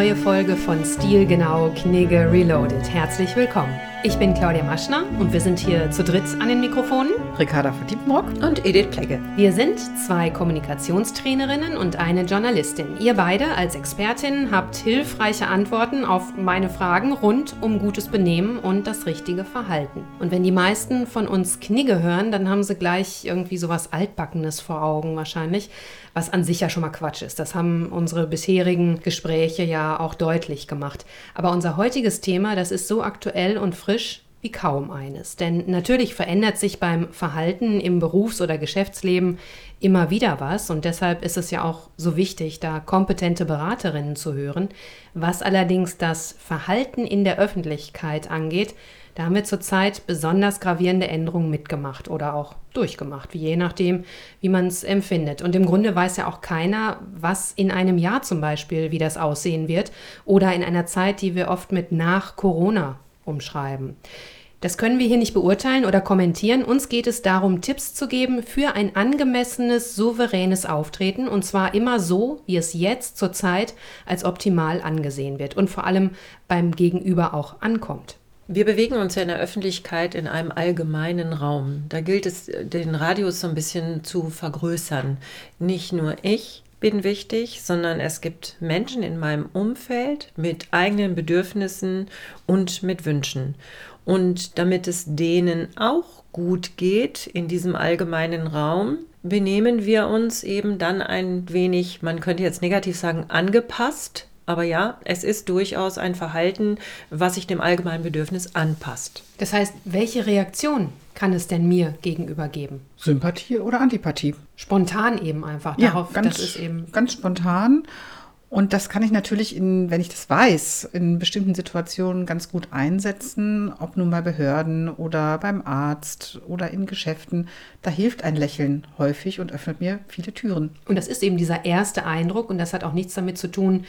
neue Folge von Stil genau Knigge Reloaded. Herzlich willkommen. Ich bin Claudia Maschner und wir sind hier zu dritt an den Mikrofonen. Ricarda von Diepenbrock und Edith Plegge. Wir sind zwei Kommunikationstrainerinnen und eine Journalistin. Ihr beide als Expertinnen habt hilfreiche Antworten auf meine Fragen rund um gutes Benehmen und das richtige Verhalten. Und wenn die meisten von uns Knigge hören, dann haben sie gleich irgendwie sowas Altbackenes vor Augen wahrscheinlich, was an sich ja schon mal Quatsch ist. Das haben unsere bisherigen Gespräche ja auch deutlich gemacht. Aber unser heutiges Thema, das ist so aktuell und frisch, frisch wie kaum eines. Denn natürlich verändert sich beim Verhalten im Berufs- oder Geschäftsleben immer wieder was und deshalb ist es ja auch so wichtig, da kompetente Beraterinnen zu hören. Was allerdings das Verhalten in der Öffentlichkeit angeht, da haben wir zurzeit besonders gravierende Änderungen mitgemacht oder auch durchgemacht, je nachdem, wie man es empfindet. Und im Grunde weiß ja auch keiner, was in einem Jahr zum Beispiel, wie das aussehen wird oder in einer Zeit, die wir oft mit nach Corona umschreiben. Das können wir hier nicht beurteilen oder kommentieren. Uns geht es darum, Tipps zu geben für ein angemessenes, souveränes Auftreten und zwar immer so, wie es jetzt zurzeit als optimal angesehen wird und vor allem beim Gegenüber auch ankommt. Wir bewegen uns ja in der Öffentlichkeit in einem allgemeinen Raum. Da gilt es, den Radius so ein bisschen zu vergrößern. Nicht nur ich, bin wichtig, sondern es gibt Menschen in meinem Umfeld mit eigenen Bedürfnissen und mit Wünschen. Und damit es denen auch gut geht in diesem allgemeinen Raum, benehmen wir uns eben dann ein wenig, man könnte jetzt negativ sagen, angepasst. Aber ja, es ist durchaus ein Verhalten, was sich dem allgemeinen Bedürfnis anpasst. Das heißt, welche Reaktion kann es denn mir gegenüber geben? Sympathie oder Antipathie? Spontan eben einfach. Ja, Darauf, ganz, das ist eben ganz spontan. Und das kann ich natürlich, in, wenn ich das weiß, in bestimmten Situationen ganz gut einsetzen, ob nun bei Behörden oder beim Arzt oder in Geschäften. Da hilft ein Lächeln häufig und öffnet mir viele Türen. Und das ist eben dieser erste Eindruck und das hat auch nichts damit zu tun,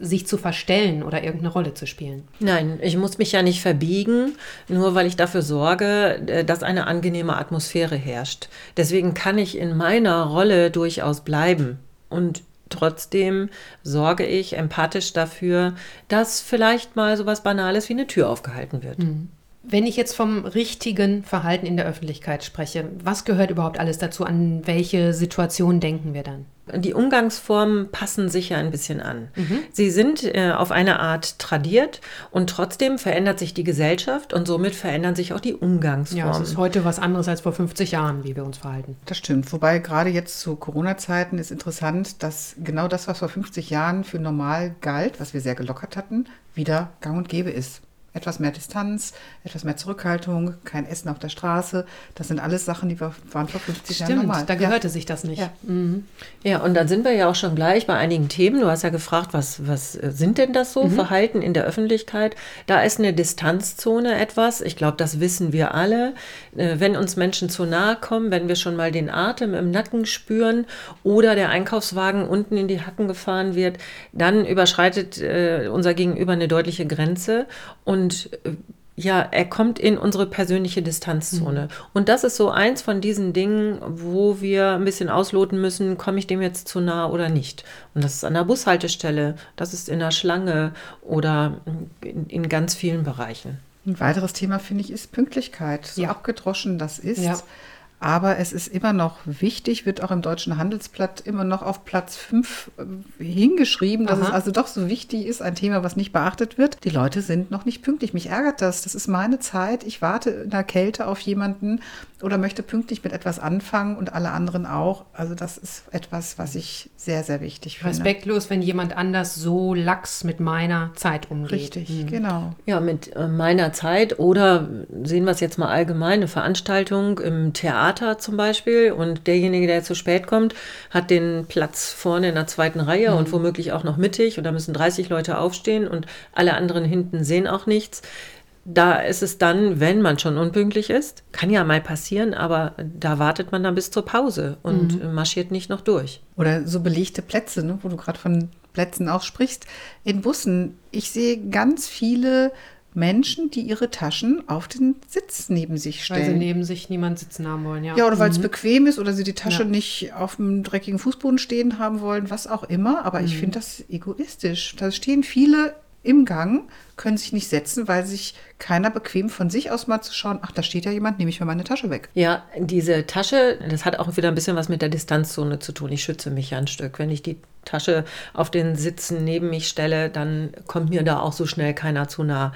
sich zu verstellen oder irgendeine Rolle zu spielen. Nein, ich muss mich ja nicht verbiegen, nur weil ich dafür sorge, äh, dass eine angenehme Atmosphäre herrscht. Deswegen kann ich in meiner Rolle durchaus bleiben. Und Trotzdem sorge ich empathisch dafür, dass vielleicht mal so was Banales wie eine Tür aufgehalten wird. Mhm. Wenn ich jetzt vom richtigen Verhalten in der Öffentlichkeit spreche, was gehört überhaupt alles dazu? An welche Situation denken wir dann? Die Umgangsformen passen sich ja ein bisschen an. Mhm. Sie sind äh, auf eine Art tradiert und trotzdem verändert sich die Gesellschaft und somit verändern sich auch die Umgangsformen. Ja, es ist heute was anderes als vor 50 Jahren, wie wir uns verhalten. Das stimmt. Wobei gerade jetzt zu Corona-Zeiten ist interessant, dass genau das, was vor 50 Jahren für normal galt, was wir sehr gelockert hatten, wieder gang und gäbe ist etwas mehr Distanz, etwas mehr Zurückhaltung, kein Essen auf der Straße. Das sind alles Sachen, die waren vor 50 Stimmt, Jahren normal. Da gehörte ja. sich das nicht. Ja. Mhm. ja, und dann sind wir ja auch schon gleich bei einigen Themen. Du hast ja gefragt, was, was sind denn das so, mhm. Verhalten in der Öffentlichkeit? Da ist eine Distanzzone etwas. Ich glaube, das wissen wir alle. Äh, wenn uns Menschen zu nahe kommen, wenn wir schon mal den Atem im Nacken spüren oder der Einkaufswagen unten in die Hacken gefahren wird, dann überschreitet äh, unser Gegenüber eine deutliche Grenze. Und und äh, ja, er kommt in unsere persönliche Distanzzone. Mhm. Und das ist so eins von diesen Dingen, wo wir ein bisschen ausloten müssen, komme ich dem jetzt zu nah oder nicht. Und das ist an der Bushaltestelle, das ist in der Schlange oder in, in ganz vielen Bereichen. Ein weiteres Thema, finde ich, ist Pünktlichkeit. So ja. abgedroschen das ist. Ja. Aber es ist immer noch wichtig, wird auch im Deutschen Handelsblatt immer noch auf Platz 5 äh, hingeschrieben, dass Aha. es also doch so wichtig ist, ein Thema, was nicht beachtet wird. Die Leute sind noch nicht pünktlich. Mich ärgert das. Das ist meine Zeit. Ich warte in der Kälte auf jemanden oder möchte pünktlich mit etwas anfangen und alle anderen auch. Also das ist etwas, was ich sehr, sehr wichtig finde. Respektlos, wenn jemand anders so lax mit meiner Zeit umgeht. Richtig, mhm. genau. Ja, mit äh, meiner Zeit oder sehen wir es jetzt mal allgemein, eine Veranstaltung im Theater zum Beispiel und derjenige, der zu spät kommt, hat den Platz vorne in der zweiten Reihe mhm. und womöglich auch noch mittig und da müssen 30 Leute aufstehen und alle anderen hinten sehen auch nichts da ist es dann, wenn man schon unpünktlich ist, kann ja mal passieren, aber da wartet man dann bis zur Pause und mhm. marschiert nicht noch durch. Oder so belegte Plätze, ne, wo du gerade von Plätzen auch sprichst. In Bussen, ich sehe ganz viele Menschen, die ihre Taschen auf den Sitz neben sich stellen. Weil sie neben sich niemand sitzen haben wollen, ja. Ja, oder weil es mhm. bequem ist oder sie die Tasche ja. nicht auf dem dreckigen Fußboden stehen haben wollen, was auch immer. Aber mhm. ich finde das egoistisch. Da stehen viele im Gang, können sich nicht setzen, weil sich keiner bequem von sich aus mal zu schauen, ach, da steht ja jemand, nehme ich mir meine Tasche weg. Ja, diese Tasche, das hat auch wieder ein bisschen was mit der Distanzzone zu tun. Ich schütze mich ja ein Stück. Wenn ich die Tasche auf den Sitzen neben mich stelle, dann kommt mir da auch so schnell keiner zu nah.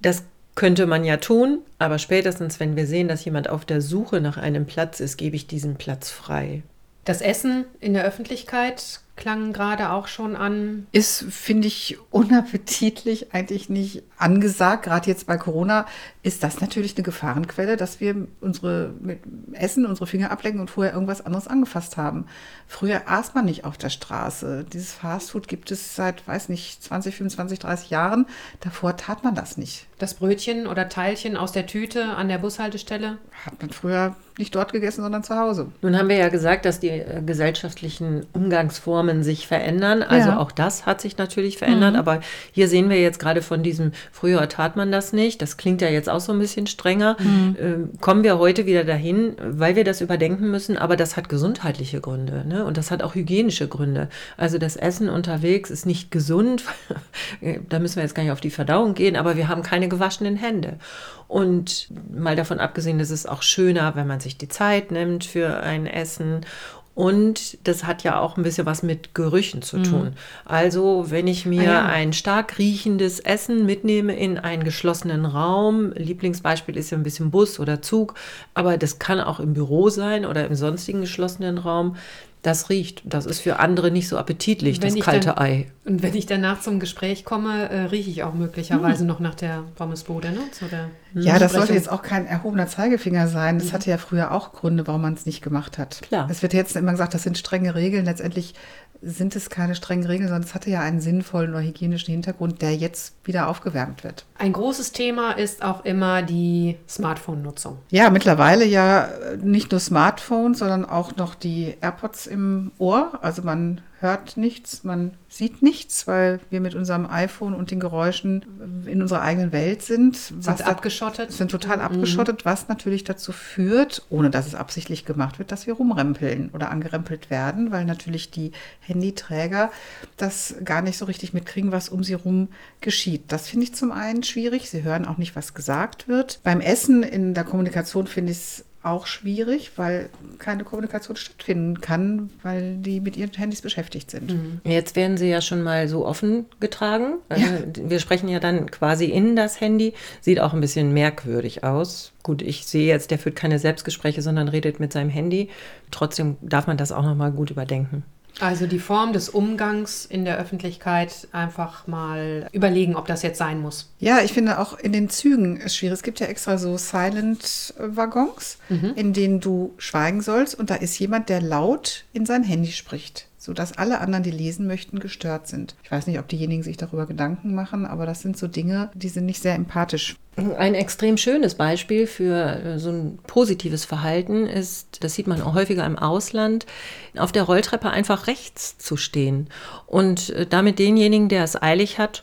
Das könnte man ja tun, aber spätestens, wenn wir sehen, dass jemand auf der Suche nach einem Platz ist, gebe ich diesen Platz frei. Das Essen in der Öffentlichkeit klang gerade auch schon an. Ist, finde ich, unappetitlich, eigentlich nicht angesagt. Gerade jetzt bei Corona ist das natürlich eine Gefahrenquelle, dass wir unsere mit Essen, unsere Finger ablecken und vorher irgendwas anderes angefasst haben. Früher aß man nicht auf der Straße. Dieses Fastfood gibt es seit, weiß nicht, 20, 25, 30 Jahren. Davor tat man das nicht. Das Brötchen oder Teilchen aus der Tüte an der Bushaltestelle? Hat man früher nicht dort gegessen, sondern zu Hause. Nun haben wir ja gesagt, dass die äh, gesellschaftlichen Umgangsformen sich verändern. Also ja. auch das hat sich natürlich verändert. Mhm. Aber hier sehen wir jetzt gerade von diesem, früher tat man das nicht. Das klingt ja jetzt auch so ein bisschen strenger. Mhm. Ähm, kommen wir heute wieder dahin, weil wir das überdenken müssen. Aber das hat gesundheitliche Gründe. Ne? Und das hat auch hygienische Gründe. Also das Essen unterwegs ist nicht gesund. da müssen wir jetzt gar nicht auf die Verdauung gehen. Aber wir haben keine gewaschenen Hände. Und mal davon abgesehen, ist es auch schöner, wenn man sich die Zeit nimmt für ein Essen. Und das hat ja auch ein bisschen was mit Gerüchen zu mhm. tun. Mhm. Also, wenn ich mir ah, ja. ein stark riechendes Essen mitnehme in einen geschlossenen Raum, Lieblingsbeispiel ist ja ein bisschen Bus oder Zug, aber das kann auch im Büro sein oder im sonstigen geschlossenen Raum, das riecht. Das ist für andere nicht so appetitlich, wenn das kalte dann, Ei. Und wenn ich danach zum Gespräch komme, äh, rieche ich auch möglicherweise hm. noch nach der Pommesbude. Ne? Zu der ja, das sollte jetzt auch kein erhobener Zeigefinger sein. Das mhm. hatte ja früher auch Gründe, warum man es nicht gemacht hat. Klar. Es wird jetzt immer gesagt, das sind strenge Regeln. Letztendlich sind es keine strengen Regeln, sondern es hatte ja einen sinnvollen oder hygienischen Hintergrund, der jetzt wieder aufgewärmt wird. Ein großes Thema ist auch immer die Smartphone-Nutzung. Ja, mittlerweile ja nicht nur Smartphones, sondern auch noch die AirPods im Ohr. Also man hört nichts, man sieht nichts, weil wir mit unserem iPhone und den Geräuschen in unserer eigenen Welt sind. Sind abgeschottet? Sind total mhm. abgeschottet, was natürlich dazu führt, ohne dass es absichtlich gemacht wird, dass wir rumrempeln oder angerempelt werden, weil natürlich die Handyträger das gar nicht so richtig mitkriegen, was um sie herum geschieht. Das finde ich zum einen schwierig. Sie hören auch nicht, was gesagt wird. Beim Essen in der Kommunikation finde ich es auch schwierig, weil keine Kommunikation stattfinden kann, weil die mit ihren Handys beschäftigt sind. Mhm. Jetzt werden sie ja schon mal so offen getragen. Ja. Äh, wir sprechen ja dann quasi in das Handy. Sieht auch ein bisschen merkwürdig aus. Gut, ich sehe jetzt, der führt keine Selbstgespräche, sondern redet mit seinem Handy. Trotzdem darf man das auch noch mal gut überdenken. Also die Form des Umgangs in der Öffentlichkeit einfach mal überlegen, ob das jetzt sein muss. Ja, ich finde auch in den Zügen ist schwierig. Es gibt ja extra so Silent-Waggons, mhm. in denen du schweigen sollst und da ist jemand, der laut in sein Handy spricht sodass alle anderen, die lesen möchten, gestört sind. Ich weiß nicht, ob diejenigen sich darüber Gedanken machen, aber das sind so Dinge, die sind nicht sehr empathisch. Ein extrem schönes Beispiel für äh, so ein positives Verhalten ist, das sieht man auch häufiger im Ausland, auf der Rolltreppe einfach rechts zu stehen und äh, damit denjenigen, der es eilig hat,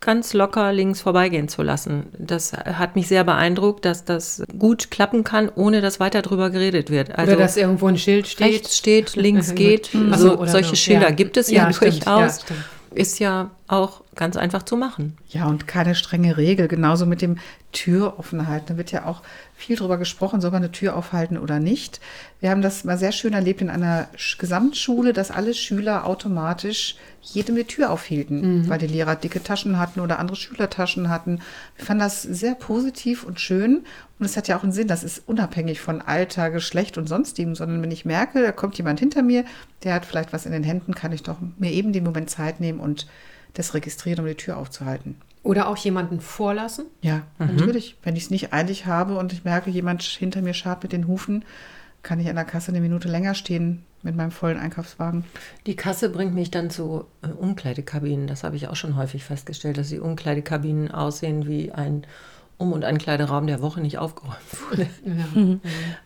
ganz locker links vorbeigehen zu lassen. Das hat mich sehr beeindruckt, dass das gut klappen kann, ohne dass weiter drüber geredet wird. Also oder dass irgendwo ein Schild steht. Rechts steht, links geht. Also solche so. Schilder ja. gibt es ja, ja durchaus. Ja, ist ja auch ganz einfach zu machen. Ja, und keine strenge Regel. Genauso mit dem Türoffenhalten. Da wird ja auch viel drüber gesprochen, soll man eine Tür aufhalten oder nicht. Wir haben das mal sehr schön erlebt in einer Gesamtschule, dass alle Schüler automatisch jedem die Tür aufhielten, mhm. weil die Lehrer dicke Taschen hatten oder andere Schülertaschen hatten. Wir fanden das sehr positiv und schön. Und es hat ja auch einen Sinn, das ist unabhängig von Alter, Geschlecht und sonstigem, sondern wenn ich merke, da kommt jemand hinter mir, der hat vielleicht was in den Händen, kann ich doch mir eben den Moment Zeit nehmen und das registrieren, um die Tür aufzuhalten. Oder auch jemanden vorlassen? Ja, mhm. natürlich. Wenn ich es nicht eilig habe und ich merke, jemand hinter mir scharrt mit den Hufen, kann ich an der Kasse eine Minute länger stehen mit meinem vollen Einkaufswagen. Die Kasse bringt mich dann zu äh, Umkleidekabinen. Das habe ich auch schon häufig festgestellt, dass die Umkleidekabinen aussehen wie ein Um- und Ankleideraum der Woche nicht aufgeräumt wurde. Ja. Mhm.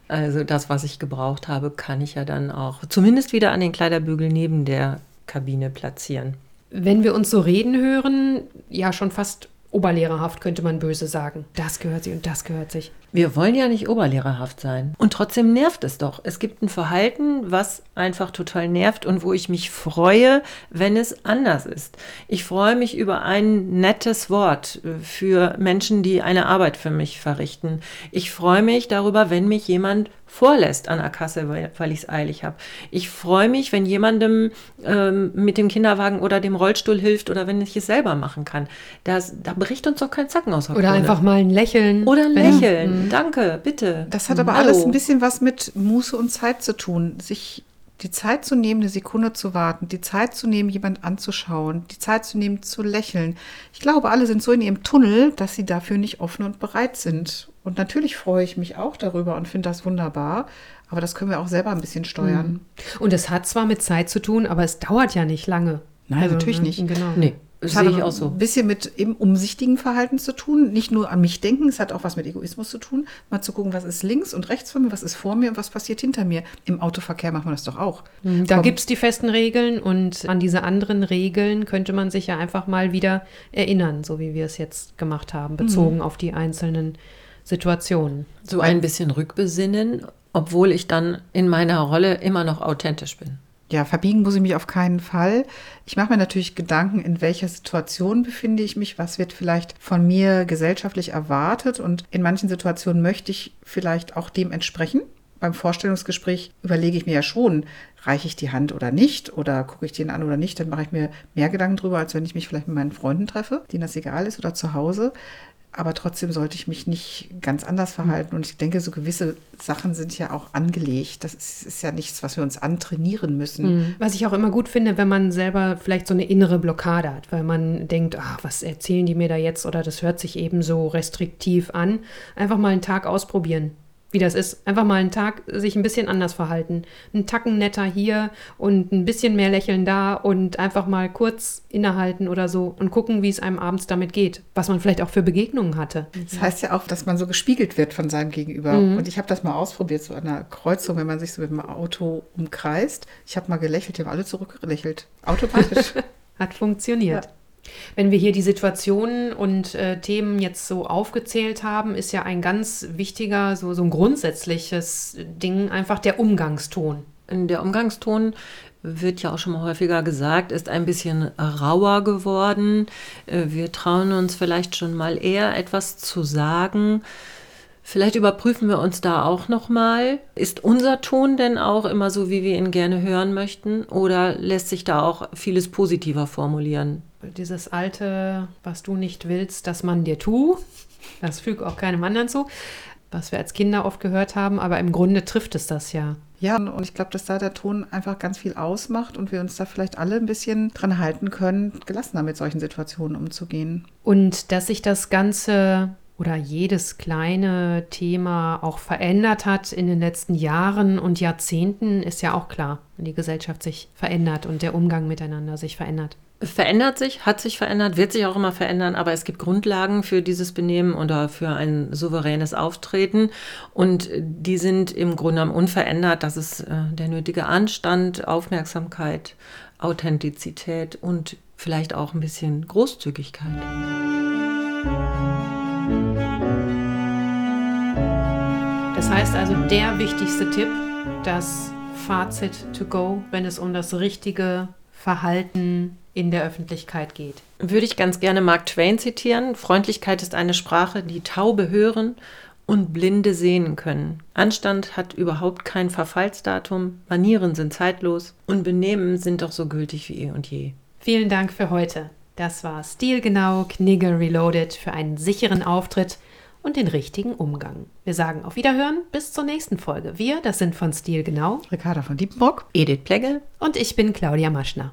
Also das, was ich gebraucht habe, kann ich ja dann auch zumindest wieder an den Kleiderbügel neben der Kabine platzieren wenn wir uns so reden hören, ja schon fast oberlehrerhaft, könnte man böse sagen. Das gehört sich und das gehört sich. Wir wollen ja nicht oberlehrerhaft sein. Und trotzdem nervt es doch. Es gibt ein Verhalten, was einfach total nervt und wo ich mich freue, wenn es anders ist. Ich freue mich über ein nettes Wort für Menschen, die eine Arbeit für mich verrichten. Ich freue mich darüber, wenn mich jemand vorlässt an der Kasse, weil, ich es eilig habe. Ich freue mich, wenn jemandem ähm, mit dem Kinderwagen oder dem Rollstuhl hilft oder wenn ich es selber machen kann. Das, da bricht uns doch kein Zacken aus der Oder Krone. einfach mal ein Lächeln. Oder ein Lächeln. Mhm. Danke, bitte. Das hat aber Hallo. alles ein bisschen was mit Muße und Zeit zu tun. Sich die Zeit zu nehmen, eine Sekunde zu warten, die Zeit zu nehmen, jemand anzuschauen, die Zeit zu nehmen, zu lächeln. Ich glaube, alle sind so in ihrem Tunnel, dass sie dafür nicht offen und bereit sind. Und natürlich freue ich mich auch darüber und finde das wunderbar. Aber das können wir auch selber ein bisschen steuern. Mhm. Und es hat zwar mit Zeit zu tun, aber es dauert ja nicht lange. Nein, also, natürlich nicht. Genau. Nee. Es hat ich auch so. ein bisschen mit eben umsichtigen Verhalten zu tun. Nicht nur an mich denken, es hat auch was mit Egoismus zu tun. Mal zu gucken, was ist links und rechts von mir, was ist vor mir und was passiert hinter mir. Im Autoverkehr macht man das doch auch. Mhm. Da gibt es die festen Regeln und an diese anderen Regeln könnte man sich ja einfach mal wieder erinnern, so wie wir es jetzt gemacht haben, bezogen mhm. auf die einzelnen Situationen. So ein bisschen rückbesinnen, obwohl ich dann in meiner Rolle immer noch authentisch bin. Ja, verbiegen muss ich mich auf keinen Fall. Ich mache mir natürlich Gedanken, in welcher Situation befinde ich mich, was wird vielleicht von mir gesellschaftlich erwartet und in manchen Situationen möchte ich vielleicht auch dem entsprechen. Beim Vorstellungsgespräch überlege ich mir ja schon, reiche ich die Hand oder nicht oder gucke ich den an oder nicht, dann mache ich mir mehr Gedanken drüber, als wenn ich mich vielleicht mit meinen Freunden treffe, denen das egal ist oder zu Hause aber trotzdem sollte ich mich nicht ganz anders verhalten. Und ich denke, so gewisse Sachen sind ja auch angelegt. Das ist, ist ja nichts, was wir uns antrainieren müssen. Mhm. Was ich auch immer gut finde, wenn man selber vielleicht so eine innere Blockade hat, weil man denkt, ach, was erzählen die mir da jetzt oder das hört sich eben so restriktiv an. Einfach mal einen Tag ausprobieren wie das ist. Einfach mal einen Tag sich ein bisschen anders verhalten. Ein Tacken netter hier und ein bisschen mehr lächeln da und einfach mal kurz innehalten oder so und gucken, wie es einem abends damit geht. Was man vielleicht auch für Begegnungen hatte. Das heißt ja auch, dass man so gespiegelt wird von seinem Gegenüber. Mhm. Und ich habe das mal ausprobiert, so an einer Kreuzung, wenn man sich so mit dem Auto umkreist. Ich habe mal gelächelt, die haben alle zurückgelächelt. Automatisch. Hat funktioniert. Ja. Wenn wir hier die Situationen und äh, Themen jetzt so aufgezählt haben, ist ja ein ganz wichtiger, so, so ein grundsätzliches Ding einfach der Umgangston. Der Umgangston wird ja auch schon mal häufiger gesagt, ist ein bisschen rauer geworden. Äh, wir trauen uns vielleicht schon mal eher etwas zu sagen. Vielleicht überprüfen wir uns da auch noch mal. Ist unser Ton denn auch immer so, wie wir ihn gerne hören möchten? Oder lässt sich da auch vieles positiver formulieren? Dieses alte, was du nicht willst, dass man dir tu, das fügt auch keinem anderen zu, was wir als Kinder oft gehört haben, aber im Grunde trifft es das ja. Ja, und ich glaube, dass da der Ton einfach ganz viel ausmacht und wir uns da vielleicht alle ein bisschen dran halten können, gelassener mit solchen Situationen umzugehen. Und dass sich das Ganze oder jedes kleine Thema auch verändert hat in den letzten Jahren und Jahrzehnten, ist ja auch klar, wenn die Gesellschaft sich verändert und der Umgang miteinander sich verändert verändert sich, hat sich verändert, wird sich auch immer verändern, aber es gibt Grundlagen für dieses Benehmen oder für ein souveränes Auftreten und die sind im Grunde unverändert. Das ist äh, der nötige Anstand, Aufmerksamkeit, Authentizität und vielleicht auch ein bisschen Großzügigkeit. Das heißt also, der wichtigste Tipp, das Fazit to go, wenn es um das richtige Verhalten in der Öffentlichkeit geht. Würde ich ganz gerne Mark Twain zitieren. Freundlichkeit ist eine Sprache, die Taube hören und Blinde sehen können. Anstand hat überhaupt kein Verfallsdatum, Manieren sind zeitlos und Benehmen sind doch so gültig wie eh und je. Vielen Dank für heute. Das war Stilgenau Knigge Reloaded für einen sicheren Auftritt und den richtigen Umgang. Wir sagen auf Wiederhören, bis zur nächsten Folge. Wir, das sind von Stilgenau, Ricarda von Diepenbrock, Edith Plegge und ich bin Claudia Maschner.